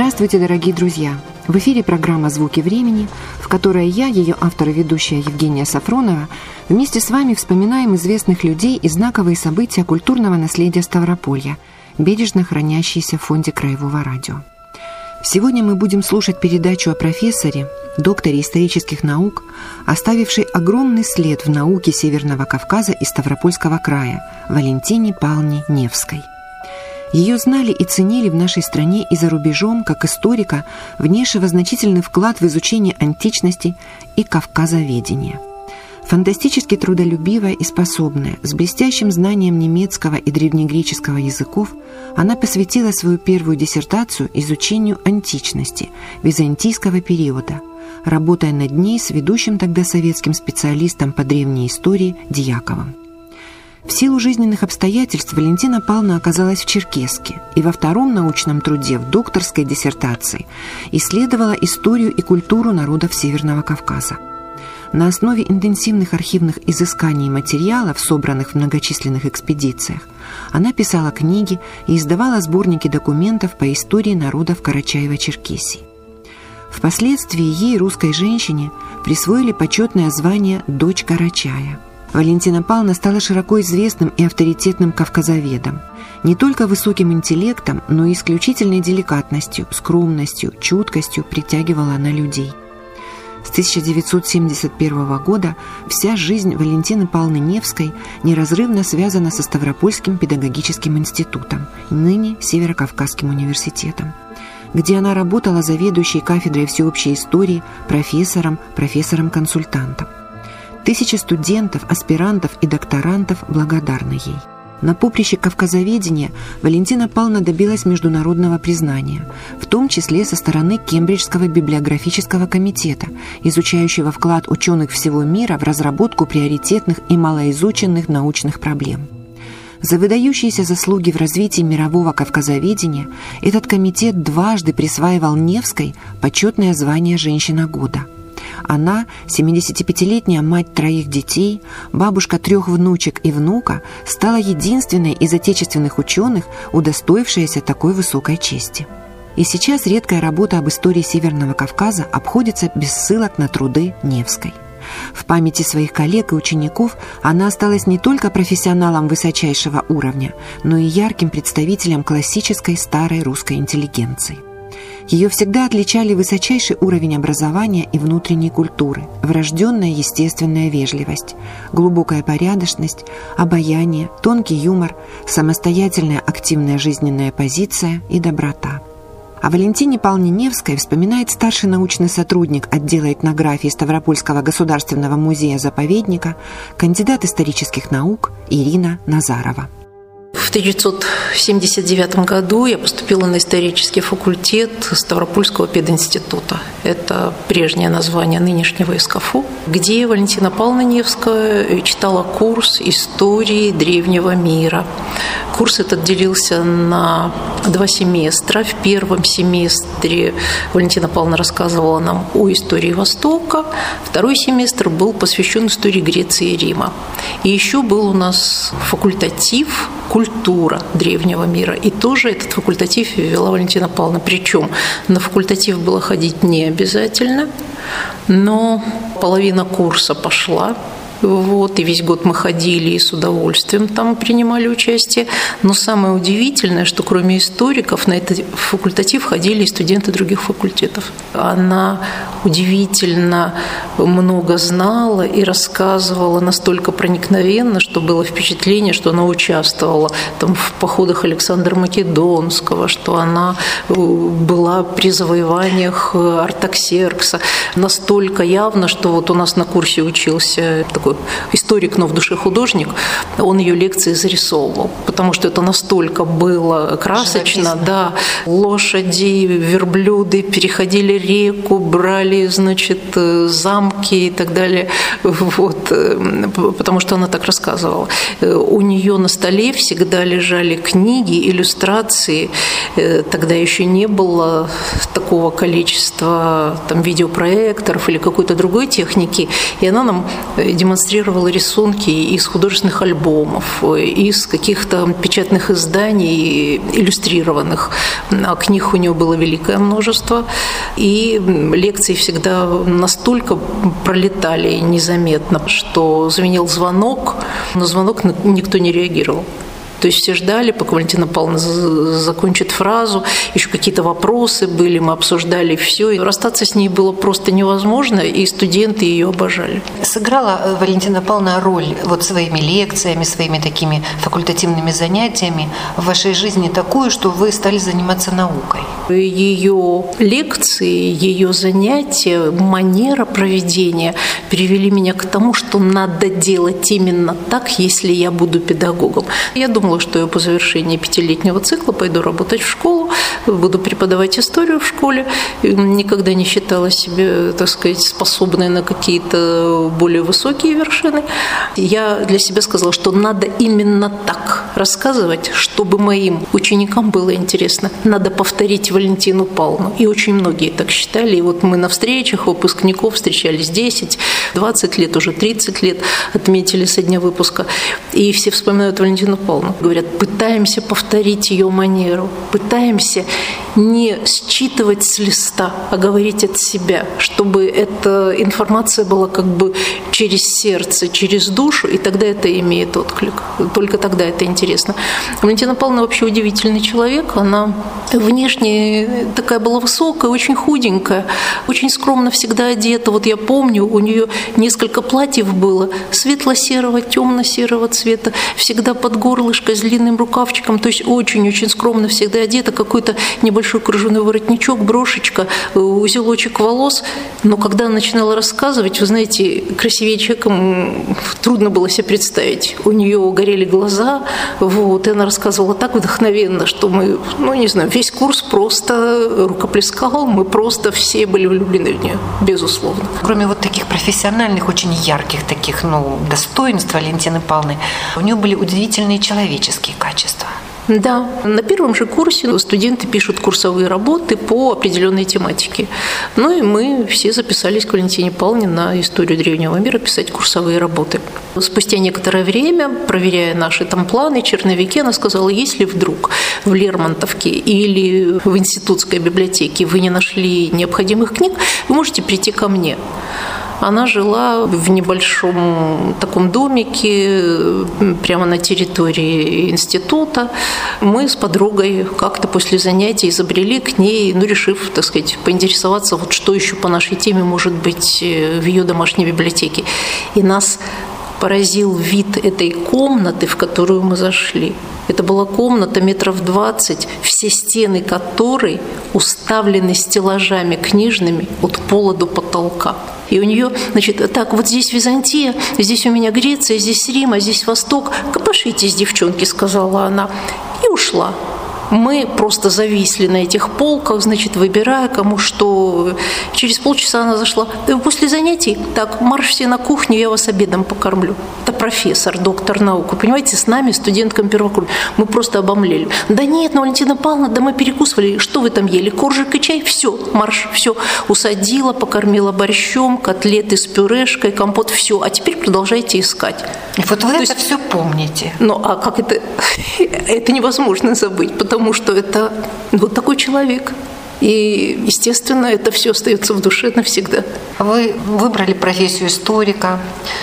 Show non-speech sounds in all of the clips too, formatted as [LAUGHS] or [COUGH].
Здравствуйте, дорогие друзья! В эфире программа «Звуки времени», в которой я, ее автор и ведущая Евгения Сафронова, вместе с вами вспоминаем известных людей и знаковые события культурного наследия Ставрополья, бережно хранящиеся в фонде Краевого радио. Сегодня мы будем слушать передачу о профессоре, докторе исторических наук, оставившей огромный след в науке Северного Кавказа и Ставропольского края, Валентине Павловне Невской – ее знали и ценили в нашей стране и за рубежом, как историка, внесшего значительный вклад в изучение античности и кавказоведения. Фантастически трудолюбивая и способная, с блестящим знанием немецкого и древнегреческого языков, она посвятила свою первую диссертацию изучению античности, византийского периода, работая над ней с ведущим тогда советским специалистом по древней истории Дьяковым. В силу жизненных обстоятельств Валентина Павловна оказалась в Черкеске и во втором научном труде в докторской диссертации исследовала историю и культуру народов Северного Кавказа. На основе интенсивных архивных изысканий и материалов, собранных в многочисленных экспедициях, она писала книги и издавала сборники документов по истории народов Карачаева-Черкесии. Впоследствии ей, русской женщине, присвоили почетное звание «Дочь Карачая». Валентина Павловна стала широко известным и авторитетным кавказоведом. Не только высоким интеллектом, но и исключительной деликатностью, скромностью, чуткостью притягивала она людей. С 1971 года вся жизнь Валентины Павловны Невской неразрывно связана со Ставропольским педагогическим институтом, ныне Северокавказским университетом, где она работала заведующей кафедрой всеобщей истории, профессором, профессором-консультантом. Тысячи студентов, аспирантов и докторантов благодарны ей. На поприще кавказоведения Валентина Павловна добилась международного признания, в том числе со стороны Кембриджского библиографического комитета, изучающего вклад ученых всего мира в разработку приоритетных и малоизученных научных проблем. За выдающиеся заслуги в развитии мирового кавказоведения этот комитет дважды присваивал Невской почетное звание «Женщина года». Она, 75-летняя мать троих детей, бабушка трех внучек и внука, стала единственной из отечественных ученых, удостоившаяся такой высокой чести. И сейчас редкая работа об истории Северного Кавказа обходится без ссылок на труды Невской. В памяти своих коллег и учеников она осталась не только профессионалом высочайшего уровня, но и ярким представителем классической старой русской интеллигенции. Ее всегда отличали высочайший уровень образования и внутренней культуры, врожденная естественная вежливость, глубокая порядочность, обаяние, тонкий юмор, самостоятельная активная жизненная позиция и доброта. О Валентине Павловне Невской вспоминает старший научный сотрудник отдела этнографии Ставропольского государственного музея-заповедника, кандидат исторических наук Ирина Назарова. В 1979 году я поступила на исторический факультет Ставропольского пединститута. Это прежнее название нынешнего СКФУ, где Валентина Павловна Невская читала курс истории древнего мира. Курс этот делился на два семестра. В первом семестре Валентина Павловна рассказывала нам о истории Востока. Второй семестр был посвящен истории Греции и Рима. И еще был у нас факультатив культура древнего мира. И тоже этот факультатив вела Валентина Павловна. Причем на факультатив было ходить не обязательно, но половина курса пошла вот, и весь год мы ходили и с удовольствием там принимали участие. Но самое удивительное, что кроме историков на этот факультатив ходили и студенты других факультетов. Она удивительно много знала и рассказывала настолько проникновенно, что было впечатление, что она участвовала там, в походах Александра Македонского, что она э, была при завоеваниях Артаксеркса. Настолько явно, что вот у нас на курсе учился такой такой историк, но в душе художник, он ее лекции зарисовывал, потому что это настолько было красочно, да, лошади, верблюды переходили реку, брали, значит, замки и так далее, вот, потому что она так рассказывала. У нее на столе всегда лежали книги, иллюстрации, тогда еще не было такого количества там видеопроекторов или какой-то другой техники, и она нам демонстрировала демонстрировала рисунки из художественных альбомов, из каких-то печатных изданий, иллюстрированных. А книг у нее было великое множество. И лекции всегда настолько пролетали незаметно, что звенел звонок, но звонок никто не реагировал. То есть все ждали, пока Валентина Павловна закончит фразу, еще какие-то вопросы были, мы обсуждали все. И расстаться с ней было просто невозможно, и студенты ее обожали. Сыграла э, Валентина Павловна роль вот своими лекциями, своими такими факультативными занятиями в вашей жизни такую, что вы стали заниматься наукой? Ее лекции, ее занятия, манера проведения привели меня к тому, что надо делать именно так, если я буду педагогом. Я думала, думала, что я по завершении пятилетнего цикла пойду работать в школу, буду преподавать историю в школе. Никогда не считала себя, так сказать, способной на какие-то более высокие вершины. Я для себя сказала, что надо именно так рассказывать, чтобы моим ученикам было интересно. Надо повторить Валентину Павловну. И очень многие так считали. И вот мы на встречах выпускников встречались 10, 20 лет, уже 30 лет отметили со дня выпуска. И все вспоминают Валентину Павловну говорят, пытаемся повторить ее манеру, пытаемся не считывать с листа, а говорить от себя, чтобы эта информация была как бы через сердце, через душу, и тогда это имеет отклик. Только тогда это интересно. Валентина Павловна вообще удивительный человек. Она внешне такая была высокая, очень худенькая, очень скромно всегда одета. Вот я помню, у нее несколько платьев было светло-серого, темно-серого цвета, всегда под горлышко с длинным рукавчиком, то есть очень-очень скромно всегда одета, какой-то небольшой кружевной воротничок, брошечка, э, узелочек волос. Но когда она начинала рассказывать, вы знаете, красивее человеком трудно было себе представить. У нее горели глаза, вот, и она рассказывала так вдохновенно, что мы, ну, не знаю, весь курс просто рукоплескал, мы просто все были влюблены в нее, безусловно. Кроме вот таких профессиональных, очень ярких таких, ну, достоинств Валентины Павловны, у нее были удивительные человеческие качества. Да, на первом же курсе студенты пишут курсовые работы по определенной тематике. Ну и мы все записались к Валентине Павловне на историю древнего мира писать курсовые работы. Спустя некоторое время, проверяя наши там планы, черновики, она сказала, если вдруг в Лермонтовке или в институтской библиотеке вы не нашли необходимых книг, вы можете прийти ко мне. Она жила в небольшом таком домике прямо на территории института. Мы с подругой как-то после занятий изобрели к ней, ну, решив, так сказать, поинтересоваться, вот что еще по нашей теме может быть э, в ее домашней библиотеке. И нас поразил вид этой комнаты, в которую мы зашли. Это была комната метров двадцать, все стены которой уставлены стеллажами книжными от пола до потолка. И у нее, значит, так, вот здесь Византия, здесь у меня Греция, здесь Рим, а здесь Восток. Копошитесь, девчонки, сказала она. И ушла мы просто зависли на этих полках, значит, выбирая, кому что. Через полчаса она зашла. После занятий, так, марш все на кухню, я вас обедом покормлю. Это профессор, доктор наук. Вы понимаете, с нами, студенткам первого курса. Мы просто обомлели. Да нет, ну, Валентина Павловна, да мы перекусывали. Что вы там ели? Коржик и чай? Все, марш, все. Усадила, покормила борщом, котлеты с пюрешкой, компот, все. А теперь продолжайте искать. И вот вы То это есть, все помните. Ну, а как это? [LAUGHS] это невозможно забыть, потому потому что это вот такой человек. И, естественно, это все остается в душе навсегда. Вы выбрали профессию историка,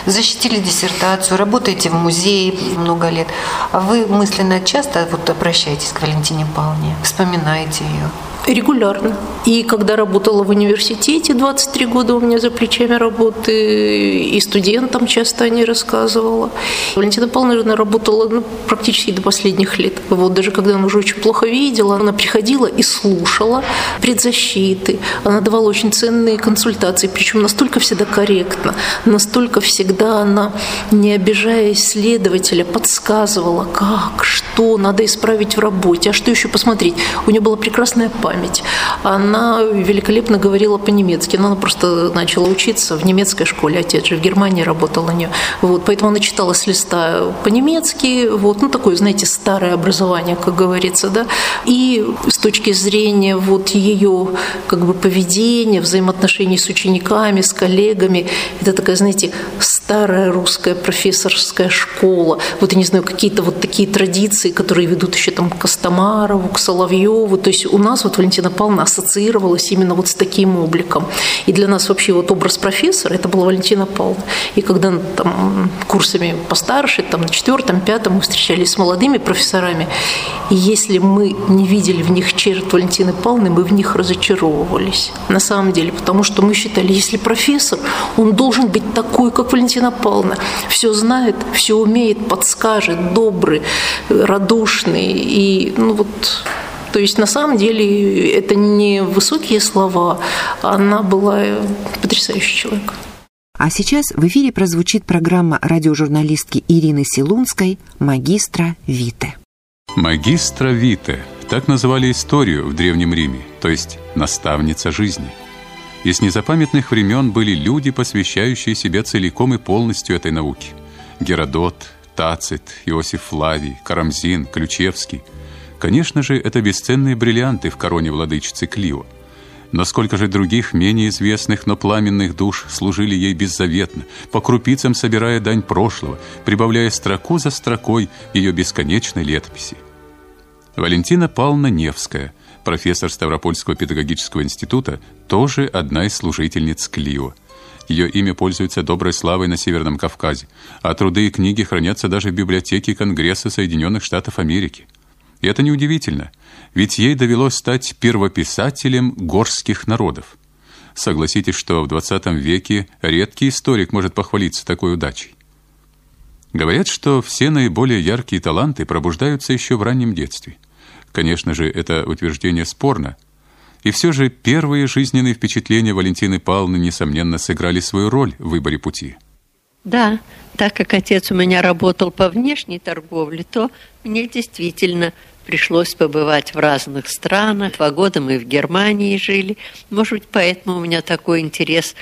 защитили диссертацию, работаете в музее много лет. А вы мысленно часто вот обращаетесь к Валентине Павловне, вспоминаете ее? Регулярно. И когда работала в университете, 23 года у меня за плечами работы, и студентам часто о ней рассказывала. Валентина Павловна работала ну, практически до последних лет. Вот даже когда она уже очень плохо видела, она приходила и слушала предзащиты. Она давала очень ценные консультации, причем настолько всегда корректно, настолько всегда она, не обижая исследователя, подсказывала, как, что надо исправить в работе, а что еще посмотреть. У нее была прекрасная память память. Она великолепно говорила по-немецки, но она просто начала учиться в немецкой школе, отец же в Германии работал на нее. Вот, поэтому она читала с листа по-немецки, вот, ну такое, знаете, старое образование, как говорится, да. И с точки зрения вот ее как бы поведения, взаимоотношений с учениками, с коллегами, это такая, знаете, старая русская профессорская школа. Вот, я не знаю, какие-то вот такие традиции, которые ведут еще там к Костомарову, к Соловьеву. То есть у нас вот Валентина Павловна ассоциировалась именно вот с таким обликом. И для нас вообще вот образ профессора – это была Валентина Павловна. И когда там курсами постарше, там на четвертом, пятом мы встречались с молодыми профессорами, и если мы не видели в них черт Валентины Павловны, мы в них разочаровывались. На самом деле, потому что мы считали, если профессор, он должен быть такой, как Валентина Павловна. Все знает, все умеет, подскажет, добрый, радушный. И ну вот то есть на самом деле это не высокие слова, она была потрясающий человек. А сейчас в эфире прозвучит программа радиожурналистки Ирины Силунской «Магистра Вите». Магистра Вите – так называли историю в Древнем Риме, то есть наставница жизни. И с незапамятных времен были люди, посвящающие себя целиком и полностью этой науке. Геродот, Тацит, Иосиф Флавий, Карамзин, Ключевский. Конечно же, это бесценные бриллианты в короне владычицы Клио – но сколько же других, менее известных, но пламенных душ служили ей беззаветно, по крупицам собирая дань прошлого, прибавляя строку за строкой ее бесконечной летописи. Валентина Павловна Невская, профессор Ставропольского педагогического института, тоже одна из служительниц Клио. Ее имя пользуется доброй славой на Северном Кавказе, а труды и книги хранятся даже в библиотеке Конгресса Соединенных Штатов Америки. И это неудивительно – ведь ей довелось стать первописателем горских народов. Согласитесь, что в 20 веке редкий историк может похвалиться такой удачей. Говорят, что все наиболее яркие таланты пробуждаются еще в раннем детстве. Конечно же, это утверждение спорно. И все же первые жизненные впечатления Валентины Павловны, несомненно, сыграли свою роль в выборе пути. Да, так как отец у меня работал по внешней торговле, то мне действительно пришлось побывать в разных странах. Два года мы в Германии жили. Может быть, поэтому у меня такой интерес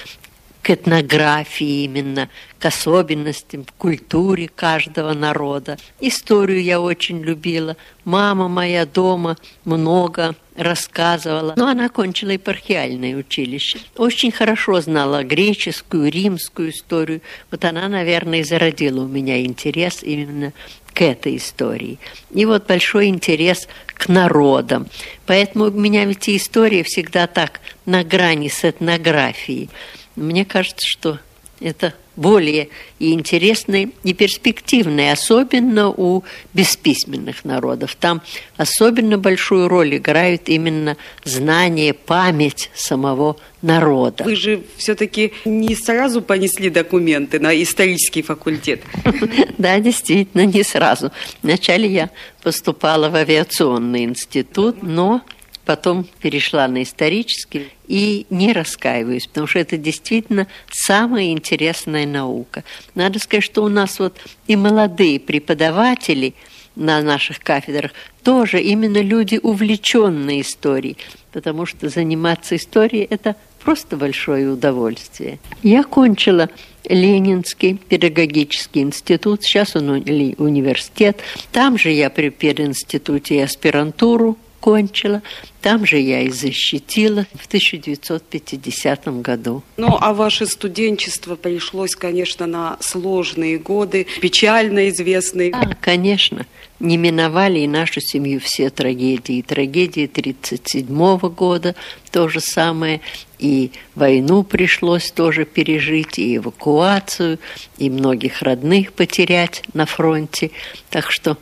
к этнографии именно, к особенностям в культуре каждого народа. Историю я очень любила. Мама моя дома много рассказывала. Но она окончила епархиальное училище. Очень хорошо знала греческую, римскую историю. Вот она, наверное, и зародила у меня интерес именно к этой истории. И вот большой интерес к народам. Поэтому у меня ведь и история всегда так на грани с этнографией. Мне кажется, что это более и интересные, и перспективные, особенно у бесписьменных народов. Там особенно большую роль играют именно знание, память самого народа. Вы же все-таки не сразу понесли документы на исторический факультет. [LAUGHS] Да, действительно, не сразу. Вначале я поступала в авиационный институт, но потом перешла на исторический и не раскаиваюсь, потому что это действительно самая интересная наука. Надо сказать, что у нас вот и молодые преподаватели на наших кафедрах тоже именно люди, увлеченные историей, потому что заниматься историей – это просто большое удовольствие. Я кончила Ленинский педагогический институт, сейчас он университет. Там же я при пединституте и аспирантуру кончила. Там же я и защитила в 1950 году. Ну, а ваше студенчество пришлось, конечно, на сложные годы, печально известные. Да, конечно. Не миновали и нашу семью все трагедии. Трагедии 1937 года то же самое. И войну пришлось тоже пережить, и эвакуацию, и многих родных потерять на фронте. Так что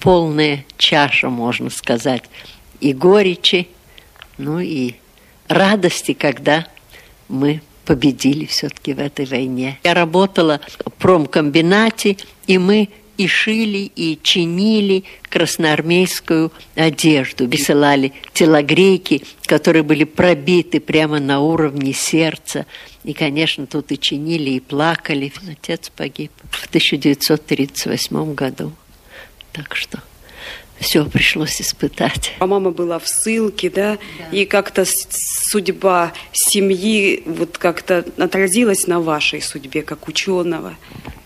полная чаша, можно сказать, и горечи, ну и радости, когда мы победили все-таки в этой войне. Я работала в промкомбинате, и мы и шили, и чинили красноармейскую одежду. Высылали телогрейки, которые были пробиты прямо на уровне сердца. И, конечно, тут и чинили, и плакали. Отец погиб в 1938 году. Так что все пришлось испытать. А мама была в ссылке, да? да. И как-то судьба семьи вот как-то отразилась на вашей судьбе, как ученого?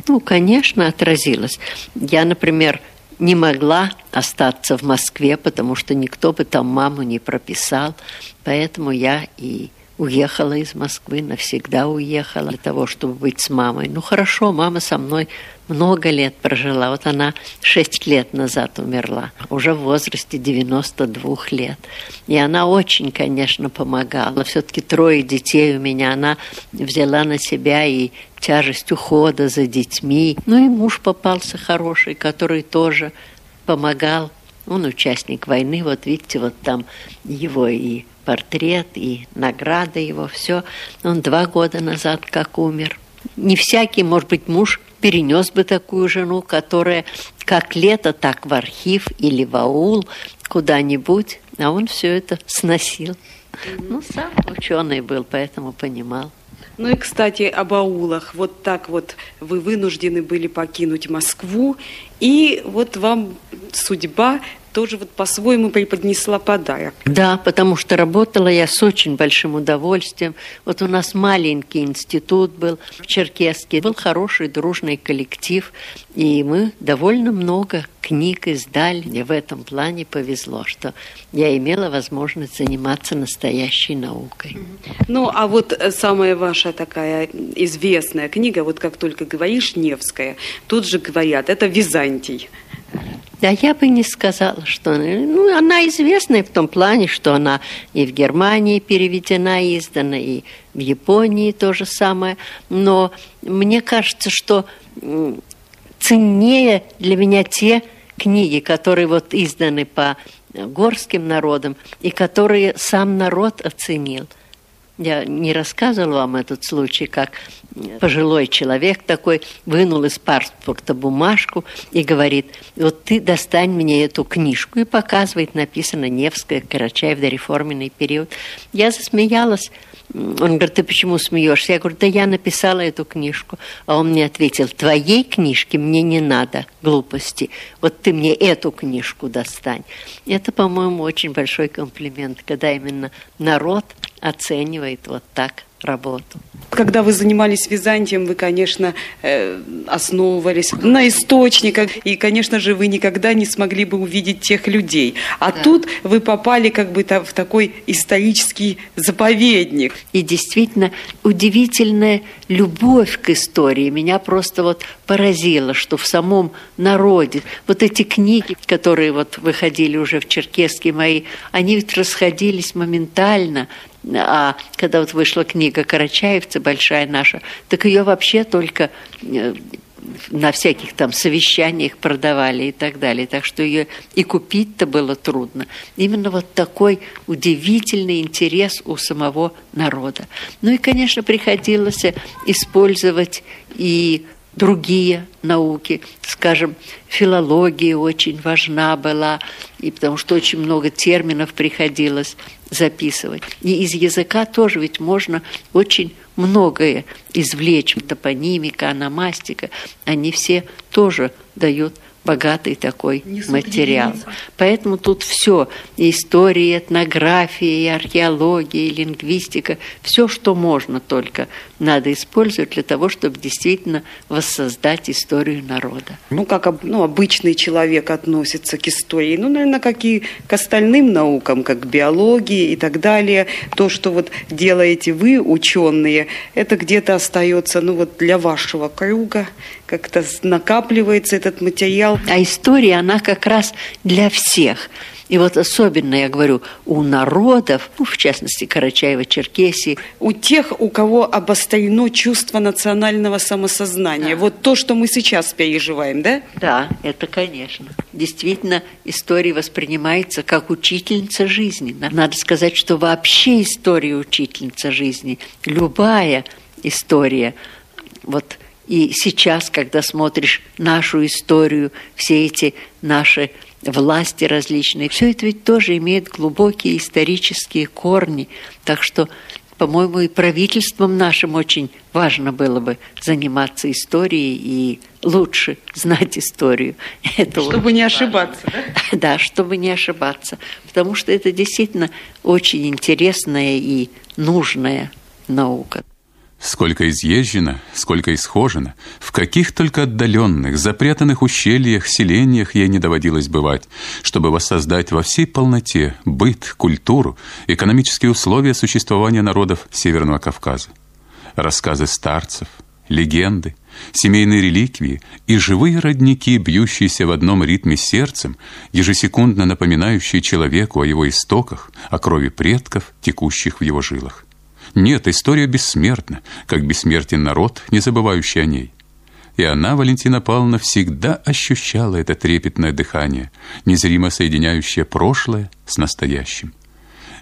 Ну, конечно, отразилась. Я, например, не могла остаться в Москве, потому что никто бы там маму не прописал. Поэтому я и уехала из Москвы, навсегда уехала для того, чтобы быть с мамой. Ну хорошо, мама со мной много лет прожила. Вот она шесть лет назад умерла, уже в возрасте 92 лет. И она очень, конечно, помогала. Все-таки трое детей у меня. Она взяла на себя и тяжесть ухода за детьми. Ну и муж попался хороший, который тоже помогал. Он участник войны, вот видите, вот там его и портрет, и награда его, все. Он два года назад как умер. Не всякий, может быть, муж перенес бы такую жену, которая как лето, так в архив или в аул куда-нибудь, а он все это сносил. Ну, сам ученый был, поэтому понимал. Ну и, кстати, об аулах. Вот так вот вы вынуждены были покинуть Москву, и вот вам судьба тоже вот по-своему преподнесла подарок. Да, потому что работала я с очень большим удовольствием. Вот у нас маленький институт был в Черкеске, был хороший дружный коллектив, и мы довольно много книг издали. Мне в этом плане повезло, что я имела возможность заниматься настоящей наукой. Ну, а вот э, самая ваша такая известная книга, вот как только говоришь Невская, тут же говорят, это Византий. Да я бы не сказала, что... Ну, она известная в том плане, что она и в Германии переведена, издана, и в Японии то же самое. Но мне кажется, что ценнее для меня те книги, которые вот изданы по горским народам и которые сам народ оценил. Я не рассказывала вам этот случай, как пожилой человек такой вынул из паспорта бумажку и говорит, вот ты достань мне эту книжку и показывает, написано Невская, Карачаев, дореформенный период. Я засмеялась, он говорит, ты почему смеешься? Я говорю, да я написала эту книжку. А он мне ответил, твоей книжки мне не надо, глупости. Вот ты мне эту книжку достань. Это, по-моему, очень большой комплимент, когда именно народ оценивает вот так работу. Когда вы занимались Византием, вы, конечно, э, основывались на источниках, и, конечно же, вы никогда не смогли бы увидеть тех людей. А да. тут вы попали как бы в такой исторический заповедник. И действительно удивительная любовь к истории меня просто вот поразила, что в самом народе вот эти книги, которые вот выходили уже в Черкеске мои, они ведь расходились моментально а когда вот вышла книга Карачаевца, большая наша, так ее вообще только э, на всяких там совещаниях продавали и так далее. Так что ее и купить-то было трудно. Именно вот такой удивительный интерес у самого народа. Ну и, конечно, приходилось использовать и другие науки. Скажем, филология очень важна была, и потому что очень много терминов приходилось записывать. И из языка тоже ведь можно очень многое извлечь. Топонимика, аномастика, они все тоже дают богатый такой материал. Поэтому тут все, история, этнография, археология, лингвистика, все, что можно только, надо использовать для того, чтобы действительно воссоздать историю народа. Ну, как ну, обычный человек относится к истории, ну, наверное, как и к остальным наукам, как к биологии и так далее. То, что вот делаете вы, ученые, это где-то остается, ну, вот для вашего круга, как-то накапливается этот материал. А история, она как раз для всех. И вот особенно, я говорю, у народов, ну, в частности, Карачаева-Черкесии. У тех, у кого обострено чувство национального самосознания. Да. Вот то, что мы сейчас переживаем, да? Да, это, конечно. Действительно, история воспринимается как учительница жизни. Надо сказать, что вообще история учительница жизни. Любая история, вот и сейчас, когда смотришь нашу историю, все эти наши власти различные, все это ведь тоже имеет глубокие исторические корни. Так что, по-моему, и правительством нашим очень важно было бы заниматься историей и лучше знать историю. [LAUGHS] Это чтобы не ошибаться, да? [LAUGHS] Да, чтобы не ошибаться. Потому что это действительно очень интересная и нужная наука. Сколько изъезжено, сколько исхожено, в каких только отдаленных, запрятанных ущельях, селениях ей не доводилось бывать, чтобы воссоздать во всей полноте быт, культуру, экономические условия существования народов Северного Кавказа. Рассказы старцев, легенды, семейные реликвии и живые родники, бьющиеся в одном ритме сердцем, ежесекундно напоминающие человеку о его истоках, о крови предков, текущих в его жилах. Нет, история бессмертна, как бессмертен народ, не забывающий о ней. И она, Валентина Павловна, всегда ощущала это трепетное дыхание, незримо соединяющее прошлое с настоящим.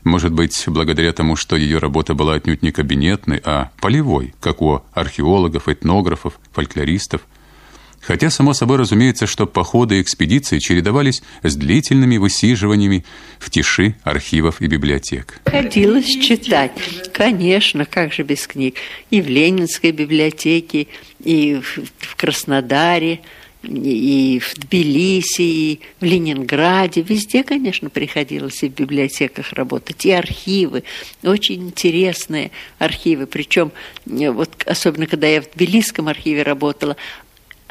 Может быть, благодаря тому, что ее работа была отнюдь не кабинетной, а полевой, как у археологов, этнографов, фольклористов – Хотя, само собой разумеется, что походы и экспедиции чередовались с длительными высиживаниями в тиши архивов и библиотек. Ходилось читать. Конечно, как же без книг. И в Ленинской библиотеке, и в Краснодаре, и в Тбилиси, и в Ленинграде. Везде, конечно, приходилось и в библиотеках работать, и архивы. Очень интересные архивы. Причем, вот особенно когда я в Тбилисском архиве работала,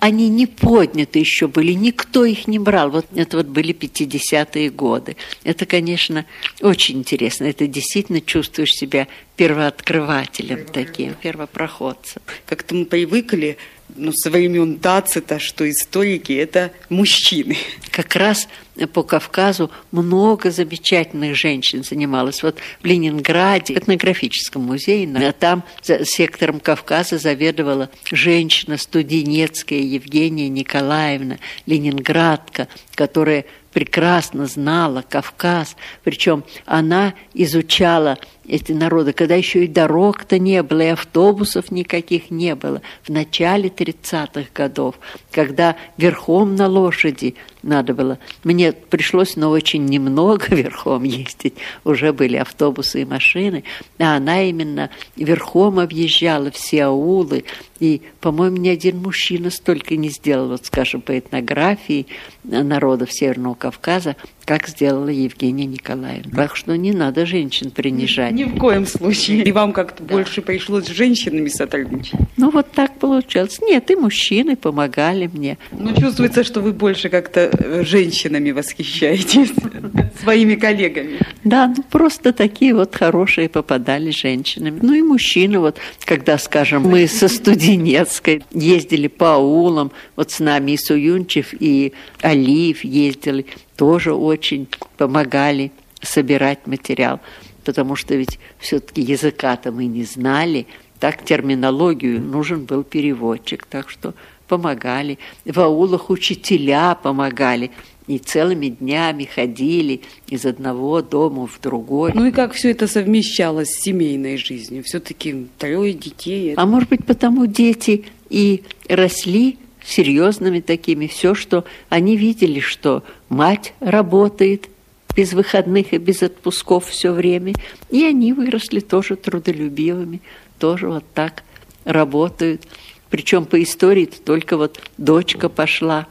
они не подняты еще были, никто их не брал. Вот это вот были 50-е годы. Это, конечно, очень интересно. Это действительно чувствуешь себя первооткрывателем таким, первопроходцем. Как-то мы привыкли ну, со времен Тацита, что историки – это мужчины. Как раз по Кавказу много замечательных женщин занималось. Вот в Ленинграде, в этнографическом музее, там за сектором Кавказа заведовала женщина студенецкая Евгения Николаевна, ленинградка, которая прекрасно знала Кавказ, причем она изучала эти народы, когда еще и дорог-то не было, и автобусов никаких не было, в начале 30-х годов, когда верхом на лошади надо было. Мне пришлось, но очень немного [LAUGHS] верхом ездить. Уже были автобусы и машины. А она именно верхом объезжала все аулы. И, по-моему, ни один мужчина столько не сделал, вот, скажем, по этнографии народов Северного Кавказа, как сделала Евгения Николаевна. Так что не надо женщин принижать. Ни в коем случае. И вам как-то да. больше пришлось с женщинами сотрудничать? Ну, вот так получалось. Нет, и мужчины помогали мне. Ну, чувствуется, что вы больше как-то э, женщинами восхищаетесь, [LAUGHS] своими коллегами. Да, ну, просто такие вот хорошие попадали женщинами. Ну, и мужчины, вот, когда, скажем, мы со Студенецкой ездили по аулам, вот с нами и Суюнчев, и Алиев ездили, тоже очень помогали собирать материал, потому что ведь все-таки языка-то мы не знали, так терминологию нужен был переводчик, так что помогали. В аулах учителя помогали. И целыми днями ходили из одного дома в другой. Ну и как все это совмещалось с семейной жизнью? Все-таки трое детей. А может быть, потому дети и росли серьезными такими, все, что они видели, что мать работает без выходных и без отпусков все время, и они выросли тоже трудолюбивыми, тоже вот так работают. Причем по истории только вот дочка пошла.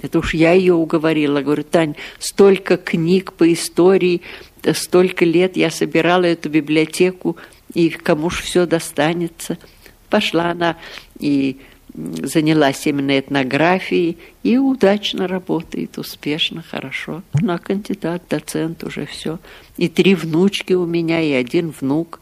Это уж я ее уговорила. Говорю, Тань, столько книг по истории, столько лет я собирала эту библиотеку, и кому ж все достанется. Пошла она и занялась именно этнографией и удачно работает, успешно, хорошо. Она кандидат, доцент, уже все. И три внучки у меня, и один внук.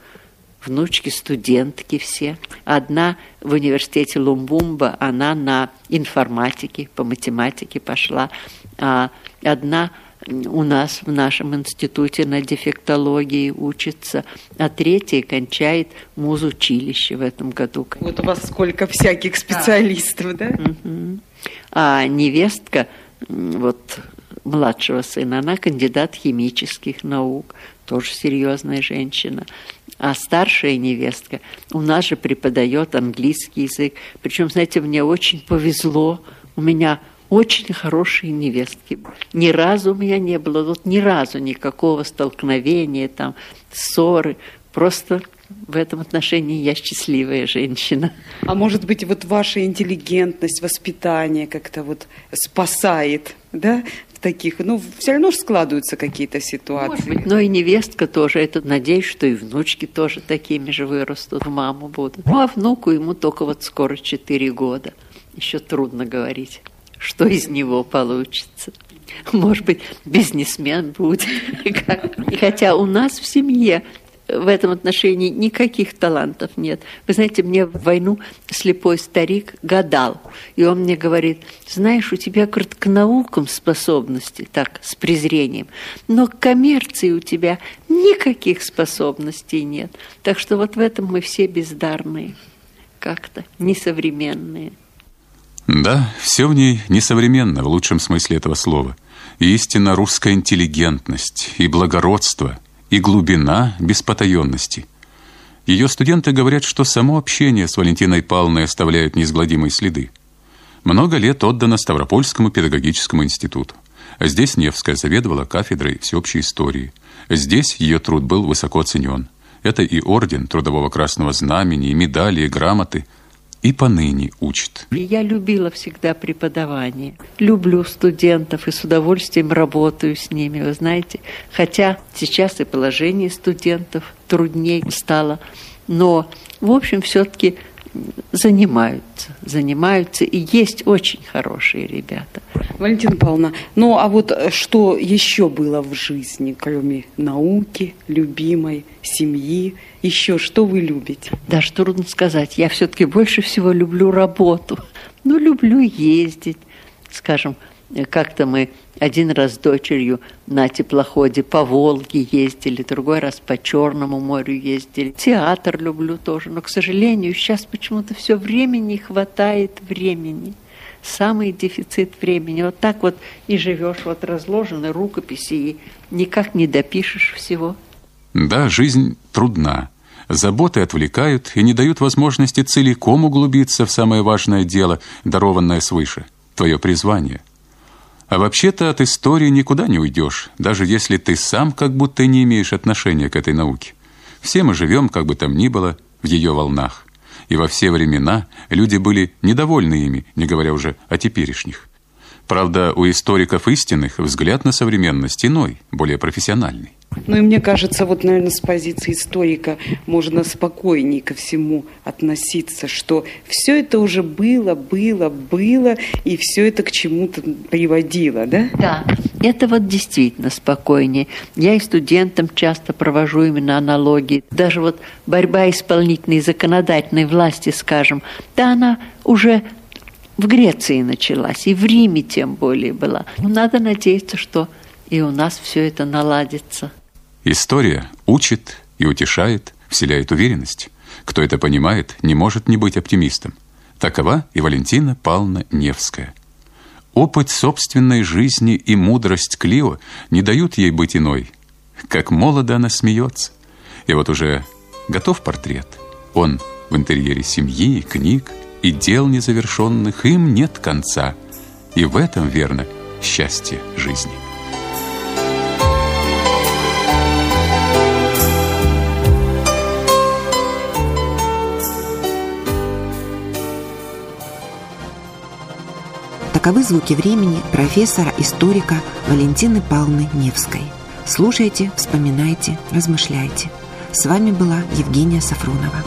Внучки студентки все. Одна в университете Лумбумба, она на информатике, по математике пошла. А одна у нас в нашем институте на дефектологии учится, а третий кончает музучилище в этом году. Вот у вас сколько всяких специалистов, да? да? Угу. А невестка, вот младшего сына, она кандидат химических наук, тоже серьезная женщина. А старшая невестка у нас же преподает английский язык. Причем, знаете, мне очень повезло. У меня очень хорошие невестки. Ни разу у меня не было, вот ни разу никакого столкновения, там, ссоры. Просто в этом отношении я счастливая женщина. А может быть, вот ваша интеллигентность, воспитание как-то вот спасает, да, таких, ну, все равно же складываются какие-то ситуации. Может быть, но и невестка тоже. Это надеюсь, что и внучки тоже такими же вырастут, в маму будут. Ну, а внуку ему только вот скоро 4 года. Еще трудно говорить, что из него получится. Может быть, бизнесмен будет. [LAUGHS] Хотя у нас в семье в этом отношении никаких талантов нет. Вы знаете, мне в войну слепой старик гадал, и он мне говорит, знаешь, у тебя говорит, к наукам способности, так, с презрением, но к коммерции у тебя никаких способностей нет. Так что вот в этом мы все бездарные, как-то несовременные. Да, все в ней несовременно в лучшем смысле этого слова. И истинно русская интеллигентность, и благородство – и глубина без потаенности. Ее студенты говорят, что само общение с Валентиной Павловной оставляет неизгладимые следы. Много лет отдано Ставропольскому педагогическому институту. Здесь Невская заведовала кафедрой всеобщей истории. Здесь ее труд был высоко оценен. Это и орден Трудового Красного Знамени, и медали, и грамоты – и поныне учит. Я любила всегда преподавание. Люблю студентов и с удовольствием работаю с ними, вы знаете. Хотя сейчас и положение студентов труднее стало. Но, в общем, все-таки занимаются, занимаются, и есть очень хорошие ребята. Валентина Павловна, ну а вот что еще было в жизни, кроме науки, любимой, семьи, еще что вы любите? Даже трудно сказать. Я все-таки больше всего люблю работу. Ну, люблю ездить, скажем, как-то мы один раз с дочерью на теплоходе по Волге ездили, другой раз по Черному морю ездили. Театр люблю тоже, но, к сожалению, сейчас почему-то все времени хватает времени. Самый дефицит времени. Вот так вот и живешь, вот разложены рукописи, и никак не допишешь всего. Да, жизнь трудна. Заботы отвлекают и не дают возможности целиком углубиться в самое важное дело, дарованное свыше – твое призвание – а вообще-то от истории никуда не уйдешь, даже если ты сам как будто не имеешь отношения к этой науке. Все мы живем, как бы там ни было, в ее волнах. И во все времена люди были недовольны ими, не говоря уже о теперешних. Правда, у историков истинных взгляд на современность иной, более профессиональный. Ну и мне кажется, вот, наверное, с позиции историка можно спокойнее ко всему относиться, что все это уже было, было, было, и все это к чему-то приводило, да? Да, это вот действительно спокойнее. Я и студентам часто провожу именно аналогии. Даже вот борьба исполнительной и законодательной власти, скажем, да она уже в Греции началась, и в Риме тем более была. Но надо надеяться, что и у нас все это наладится. История учит и утешает, вселяет уверенность. Кто это понимает, не может не быть оптимистом. Такова и Валентина Павловна Невская. Опыт собственной жизни и мудрость Клио не дают ей быть иной. Как молодо она смеется. И вот уже готов портрет. Он в интерьере семьи, книг, и дел незавершенных им нет конца. И в этом, верно, счастье жизни. Таковы звуки времени профессора-историка Валентины Павловны Невской. Слушайте, вспоминайте, размышляйте. С вами была Евгения Сафронова.